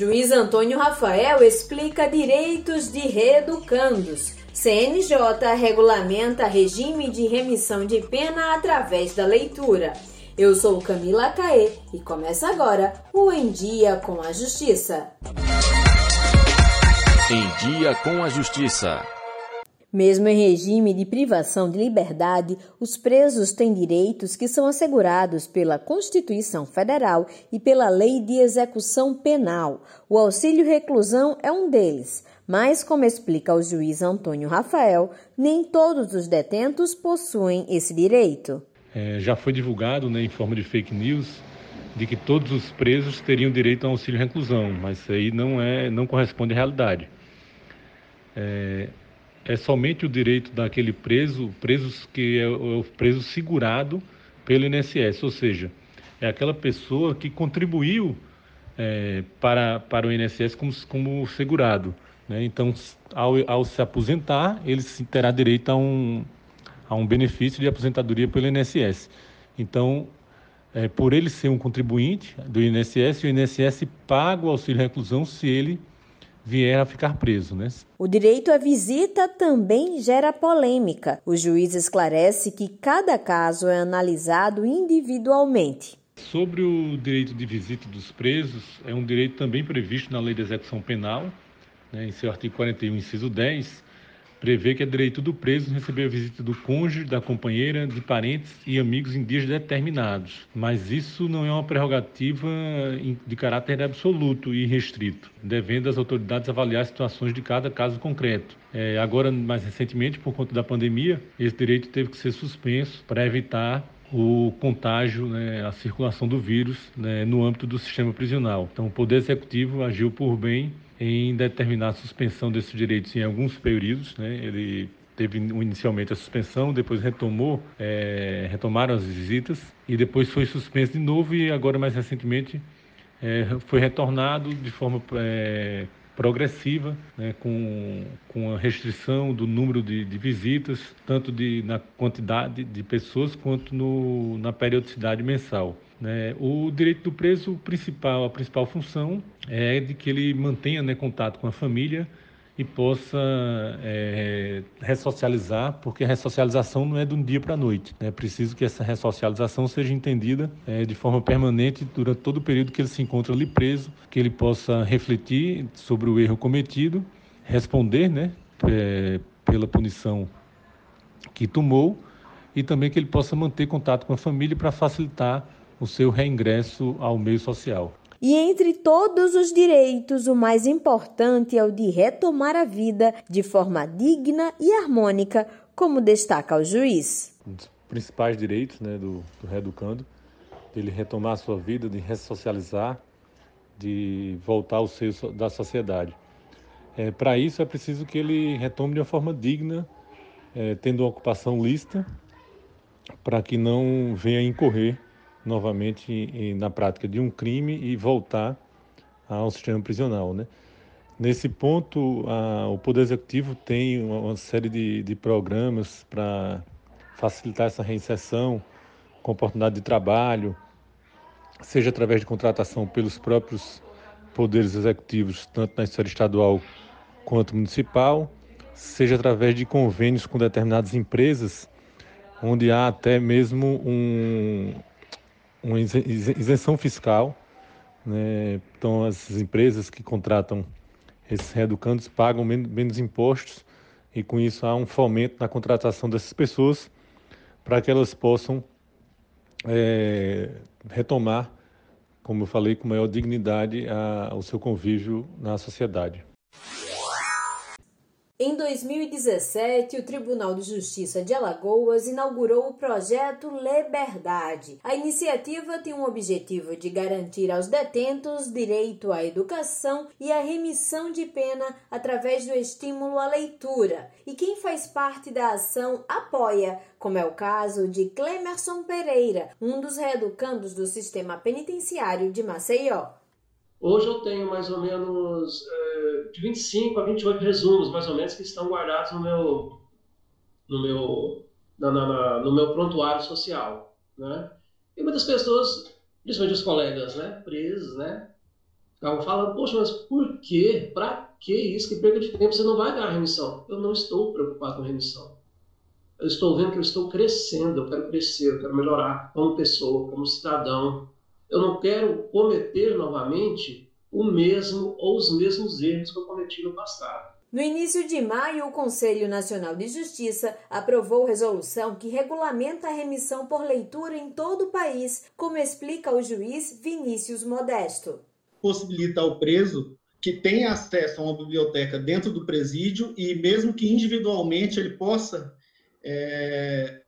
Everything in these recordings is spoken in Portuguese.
Juiz Antônio Rafael explica direitos de reeducandos. CNJ regulamenta regime de remissão de pena através da leitura. Eu sou Camila Caê e começa agora o Em Dia com a Justiça. Em Dia com a Justiça. Mesmo em regime de privação de liberdade, os presos têm direitos que são assegurados pela Constituição Federal e pela Lei de Execução Penal. O auxílio reclusão é um deles, mas, como explica o juiz Antônio Rafael, nem todos os detentos possuem esse direito. É, já foi divulgado né, em forma de fake news de que todos os presos teriam direito ao auxílio reclusão, mas isso aí não, é, não corresponde à realidade. É, é somente o direito daquele preso, preso que é o preso segurado pelo INSS, ou seja, é aquela pessoa que contribuiu é, para, para o INSS como, como segurado. Né? Então, ao, ao se aposentar, ele terá direito a um, a um benefício de aposentadoria pelo INSS. Então, é, por ele ser um contribuinte do INSS, o INSS paga o auxílio reclusão se ele vier a ficar preso. Né? O direito à visita também gera polêmica. O juiz esclarece que cada caso é analisado individualmente. Sobre o direito de visita dos presos, é um direito também previsto na Lei de Execução Penal, né, em seu artigo 41, inciso 10, prevê que é direito do preso receber a visita do cônjuge, da companheira, de parentes e amigos em dias determinados. Mas isso não é uma prerrogativa de caráter absoluto e restrito, devendo as autoridades avaliar situações de cada caso concreto. É, agora, mais recentemente, por conta da pandemia, esse direito teve que ser suspenso para evitar o contágio, né, a circulação do vírus né, no âmbito do sistema prisional. Então, o Poder Executivo agiu por bem em determinar a suspensão desses direitos em alguns períodos. Né? Ele teve inicialmente a suspensão, depois retomou, é, retomaram as visitas e depois foi suspenso de novo e agora mais recentemente é, foi retornado de forma é, progressiva, né, com, com a restrição do número de, de, visitas, tanto de, na quantidade de pessoas quanto no, na periodicidade mensal. Né? O direito do preso, principal, a principal função é de que ele mantenha né, contato com a família e possa é, ressocializar, porque a ressocialização não é de um dia para a noite. É preciso que essa ressocialização seja entendida é, de forma permanente durante todo o período que ele se encontra ali preso, que ele possa refletir sobre o erro cometido, responder né, é, pela punição que tomou e também que ele possa manter contato com a família para facilitar o seu reingresso ao meio social. E entre todos os direitos, o mais importante é o de retomar a vida de forma digna e harmônica, como destaca o juiz. Um dos principais direitos né, do, do reeducando, ele retomar a sua vida, de ressocializar, de voltar ao seio da sociedade. É, Para isso é preciso que ele retome de uma forma digna, é, tendo uma ocupação lícita, para que não venha incorrer novamente na prática de um crime e voltar ao sistema prisional, né? Nesse ponto, a, o Poder Executivo tem uma, uma série de, de programas para facilitar essa reinserção, com oportunidade de trabalho, seja através de contratação pelos próprios poderes executivos, tanto na esfera estadual quanto municipal, seja através de convênios com determinadas empresas, onde há até mesmo um, uma isenção fiscal. Né? Então, as empresas que contratam esses reeducandos pagam menos impostos e, com isso, há um fomento na contratação dessas pessoas para que elas possam é, retomar, como eu falei, com maior dignidade a, o seu convívio na sociedade. Em 2017, o Tribunal de Justiça de Alagoas inaugurou o projeto Liberdade. A iniciativa tem o objetivo de garantir aos detentos direito à educação e à remissão de pena através do estímulo à leitura. E quem faz parte da ação apoia, como é o caso de Clemerson Pereira, um dos reeducandos do sistema penitenciário de Maceió. Hoje eu tenho mais ou menos é, de 25 a 28 resumos, mais ou menos, que estão guardados no meu, no meu, na, na, no meu prontuário social. Né? E muitas pessoas, principalmente os colegas né, presos, né, Ficavam falando, poxa, mas por quê? Para que isso? Que perda de tempo, você não vai ganhar remissão. Eu não estou preocupado com remissão. Eu estou vendo que eu estou crescendo, eu quero crescer, eu quero melhorar como pessoa, como cidadão. Eu não quero cometer novamente o mesmo ou os mesmos erros que eu cometi no passado. No início de maio, o Conselho Nacional de Justiça aprovou resolução que regulamenta a remissão por leitura em todo o país, como explica o juiz Vinícius Modesto. Possibilita ao preso que tenha acesso a uma biblioteca dentro do presídio e mesmo que individualmente ele possa é,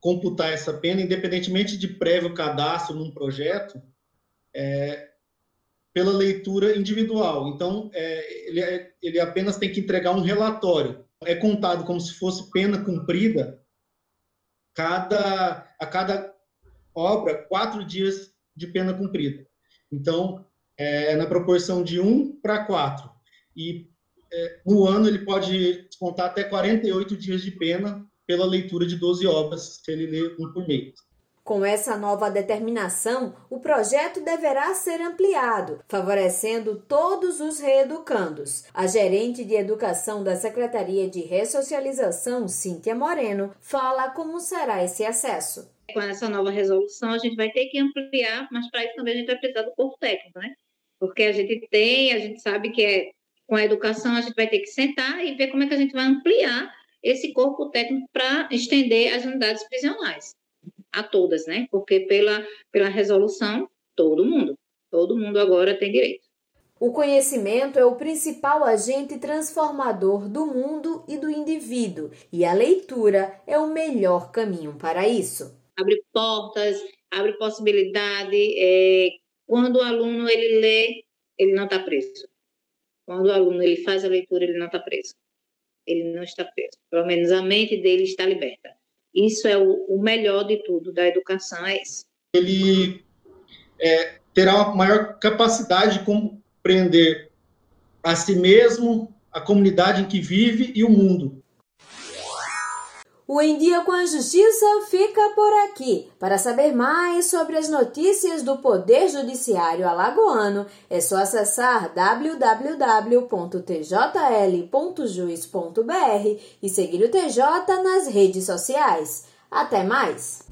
computar essa pena, independentemente de prévio cadastro num projeto, é, pela leitura individual. Então, é, ele, é, ele apenas tem que entregar um relatório. É contado como se fosse pena cumprida cada, a cada obra, quatro dias de pena cumprida. Então, é na proporção de um para quatro. E é, no ano ele pode descontar até 48 dias de pena pela leitura de 12 obras, se ele lê um por mês. Com essa nova determinação, o projeto deverá ser ampliado, favorecendo todos os reeducandos. A gerente de educação da Secretaria de Ressocialização, Cíntia Moreno, fala como será esse acesso. Com essa nova resolução, a gente vai ter que ampliar, mas para isso também a gente vai precisar do corpo técnico, né? Porque a gente tem, a gente sabe que é com a educação a gente vai ter que sentar e ver como é que a gente vai ampliar esse corpo técnico para estender as unidades prisionais a todas, né? Porque pela, pela resolução, todo mundo, todo mundo agora tem direito. O conhecimento é o principal agente transformador do mundo e do indivíduo, e a leitura é o melhor caminho para isso. Abre portas, abre possibilidade. É, quando o aluno ele lê, ele não está preso. Quando o aluno ele faz a leitura, ele não está preso. Ele não está preso. Pelo menos a mente dele está liberta. Isso é o, o melhor de tudo da educação, é isso. Ele é, terá uma maior capacidade de compreender a si mesmo, a comunidade em que vive e o mundo. O Em Dia com a Justiça fica por aqui. Para saber mais sobre as notícias do Poder Judiciário Alagoano, é só acessar www.tjl.juiz.br e seguir o TJ nas redes sociais. Até mais!